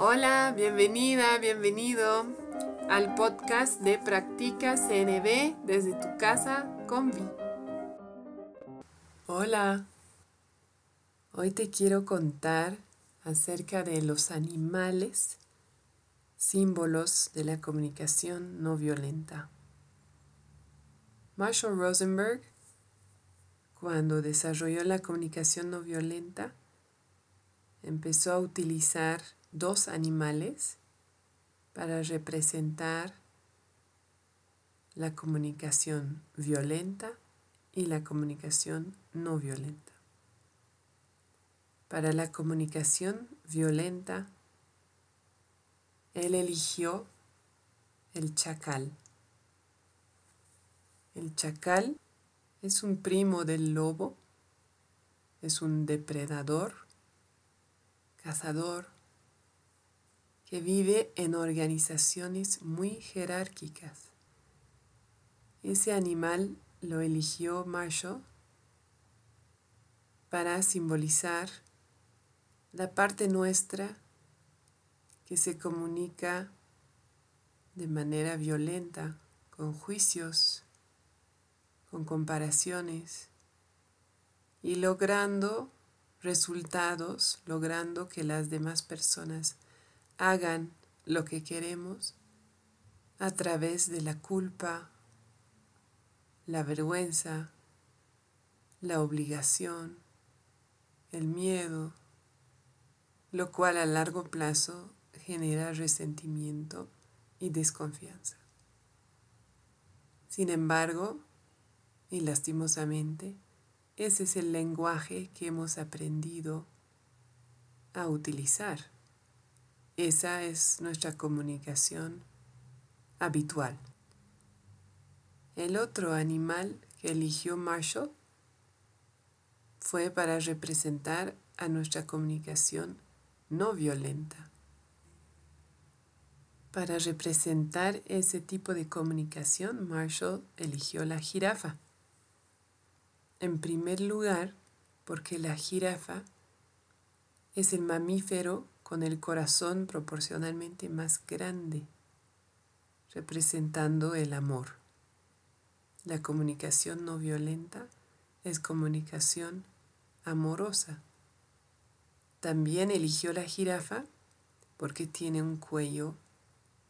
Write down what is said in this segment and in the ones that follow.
Hola, bienvenida, bienvenido al podcast de Practica CNB desde tu casa con Vi. Hola, hoy te quiero contar acerca de los animales, símbolos de la comunicación no violenta. Marshall Rosenberg, cuando desarrolló la comunicación no violenta, empezó a utilizar dos animales para representar la comunicación violenta y la comunicación no violenta. Para la comunicación violenta, él eligió el chacal. El chacal es un primo del lobo, es un depredador, cazador, que vive en organizaciones muy jerárquicas. Ese animal lo eligió Marshall para simbolizar la parte nuestra que se comunica de manera violenta, con juicios, con comparaciones y logrando resultados, logrando que las demás personas hagan lo que queremos a través de la culpa, la vergüenza, la obligación, el miedo, lo cual a largo plazo genera resentimiento y desconfianza. Sin embargo, y lastimosamente, ese es el lenguaje que hemos aprendido a utilizar esa es nuestra comunicación habitual. El otro animal que eligió Marshall fue para representar a nuestra comunicación no violenta. Para representar ese tipo de comunicación, Marshall eligió la jirafa. En primer lugar, porque la jirafa es el mamífero con el corazón proporcionalmente más grande, representando el amor. La comunicación no violenta es comunicación amorosa. También eligió la jirafa porque tiene un cuello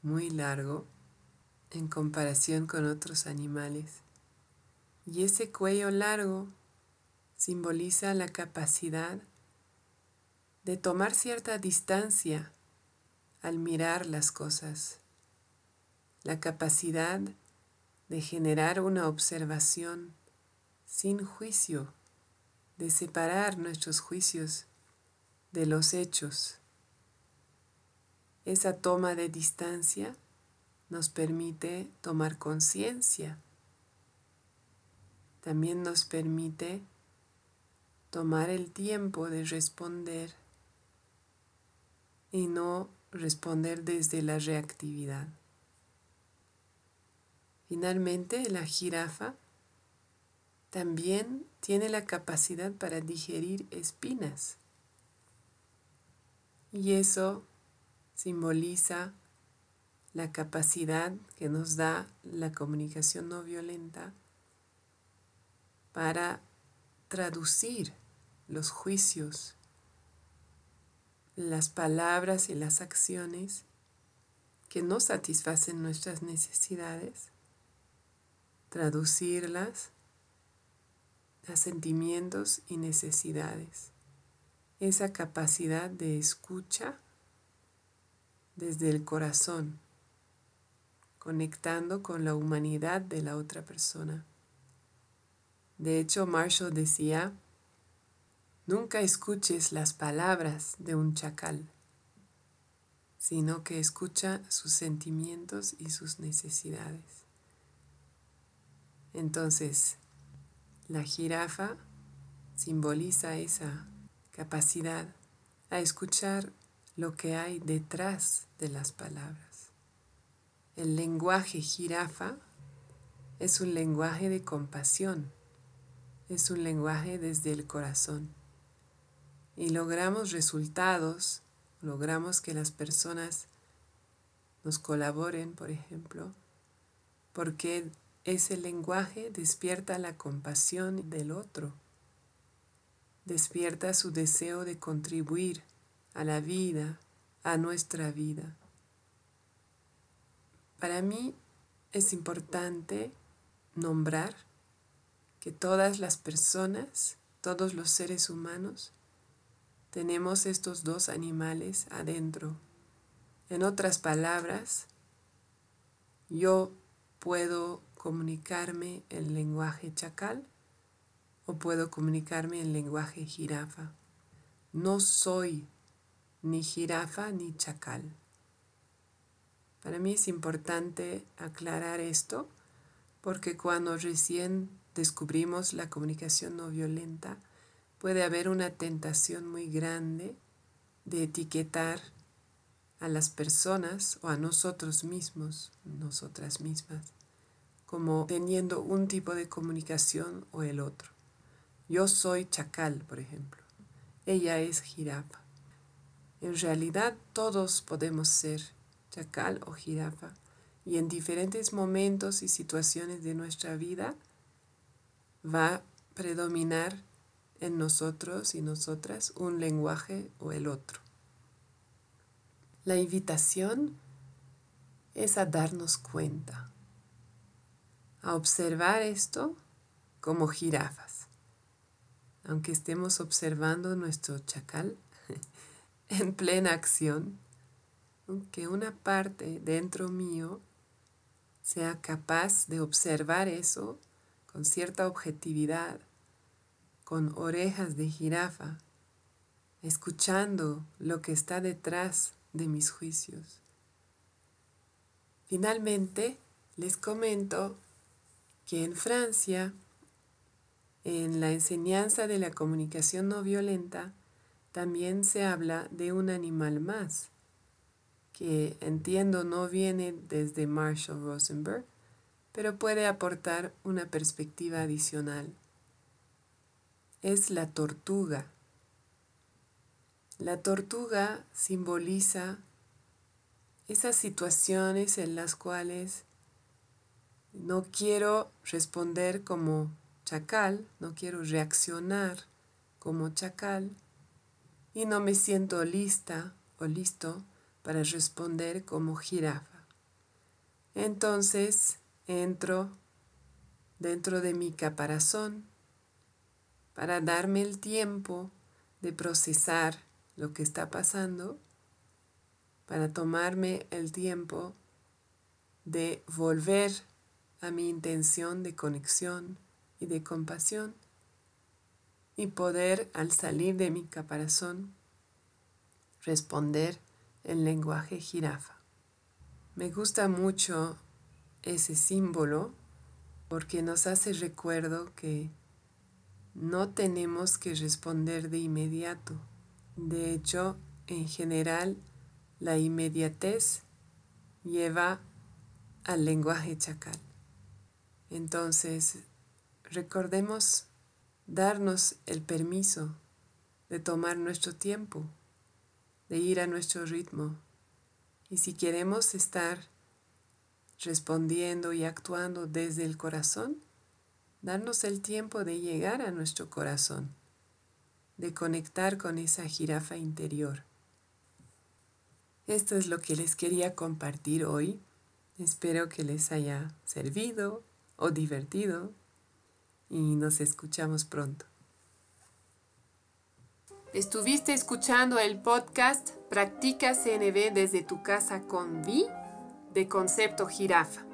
muy largo en comparación con otros animales. Y ese cuello largo simboliza la capacidad de tomar cierta distancia al mirar las cosas, la capacidad de generar una observación sin juicio, de separar nuestros juicios de los hechos. Esa toma de distancia nos permite tomar conciencia. También nos permite tomar el tiempo de responder y no responder desde la reactividad. Finalmente, la jirafa también tiene la capacidad para digerir espinas. Y eso simboliza la capacidad que nos da la comunicación no violenta para traducir los juicios las palabras y las acciones que no satisfacen nuestras necesidades, traducirlas a sentimientos y necesidades. Esa capacidad de escucha desde el corazón, conectando con la humanidad de la otra persona. De hecho, Marshall decía, Nunca escuches las palabras de un chacal, sino que escucha sus sentimientos y sus necesidades. Entonces, la jirafa simboliza esa capacidad a escuchar lo que hay detrás de las palabras. El lenguaje jirafa es un lenguaje de compasión, es un lenguaje desde el corazón y logramos resultados, logramos que las personas nos colaboren, por ejemplo, porque ese lenguaje despierta la compasión del otro, despierta su deseo de contribuir a la vida, a nuestra vida. Para mí es importante nombrar que todas las personas, todos los seres humanos, tenemos estos dos animales adentro. En otras palabras, yo puedo comunicarme en lenguaje chacal o puedo comunicarme en lenguaje jirafa. No soy ni jirafa ni chacal. Para mí es importante aclarar esto porque cuando recién descubrimos la comunicación no violenta, puede haber una tentación muy grande de etiquetar a las personas o a nosotros mismos, nosotras mismas, como teniendo un tipo de comunicación o el otro. Yo soy chacal, por ejemplo. Ella es jirafa. En realidad todos podemos ser chacal o jirafa y en diferentes momentos y situaciones de nuestra vida va a predominar en nosotros y nosotras un lenguaje o el otro. La invitación es a darnos cuenta, a observar esto como jirafas, aunque estemos observando nuestro chacal en plena acción, que una parte dentro mío sea capaz de observar eso con cierta objetividad con orejas de jirafa, escuchando lo que está detrás de mis juicios. Finalmente, les comento que en Francia, en la enseñanza de la comunicación no violenta, también se habla de un animal más, que entiendo no viene desde Marshall Rosenberg, pero puede aportar una perspectiva adicional es la tortuga. La tortuga simboliza esas situaciones en las cuales no quiero responder como chacal, no quiero reaccionar como chacal y no me siento lista o listo para responder como jirafa. Entonces entro dentro de mi caparazón para darme el tiempo de procesar lo que está pasando, para tomarme el tiempo de volver a mi intención de conexión y de compasión y poder al salir de mi caparazón responder en lenguaje jirafa. Me gusta mucho ese símbolo porque nos hace recuerdo que no tenemos que responder de inmediato. De hecho, en general, la inmediatez lleva al lenguaje chacal. Entonces, recordemos darnos el permiso de tomar nuestro tiempo, de ir a nuestro ritmo. Y si queremos estar respondiendo y actuando desde el corazón, darnos el tiempo de llegar a nuestro corazón, de conectar con esa jirafa interior. Esto es lo que les quería compartir hoy. Espero que les haya servido o divertido y nos escuchamos pronto. Estuviste escuchando el podcast Practica CNB desde tu casa con Vi de Concepto Jirafa.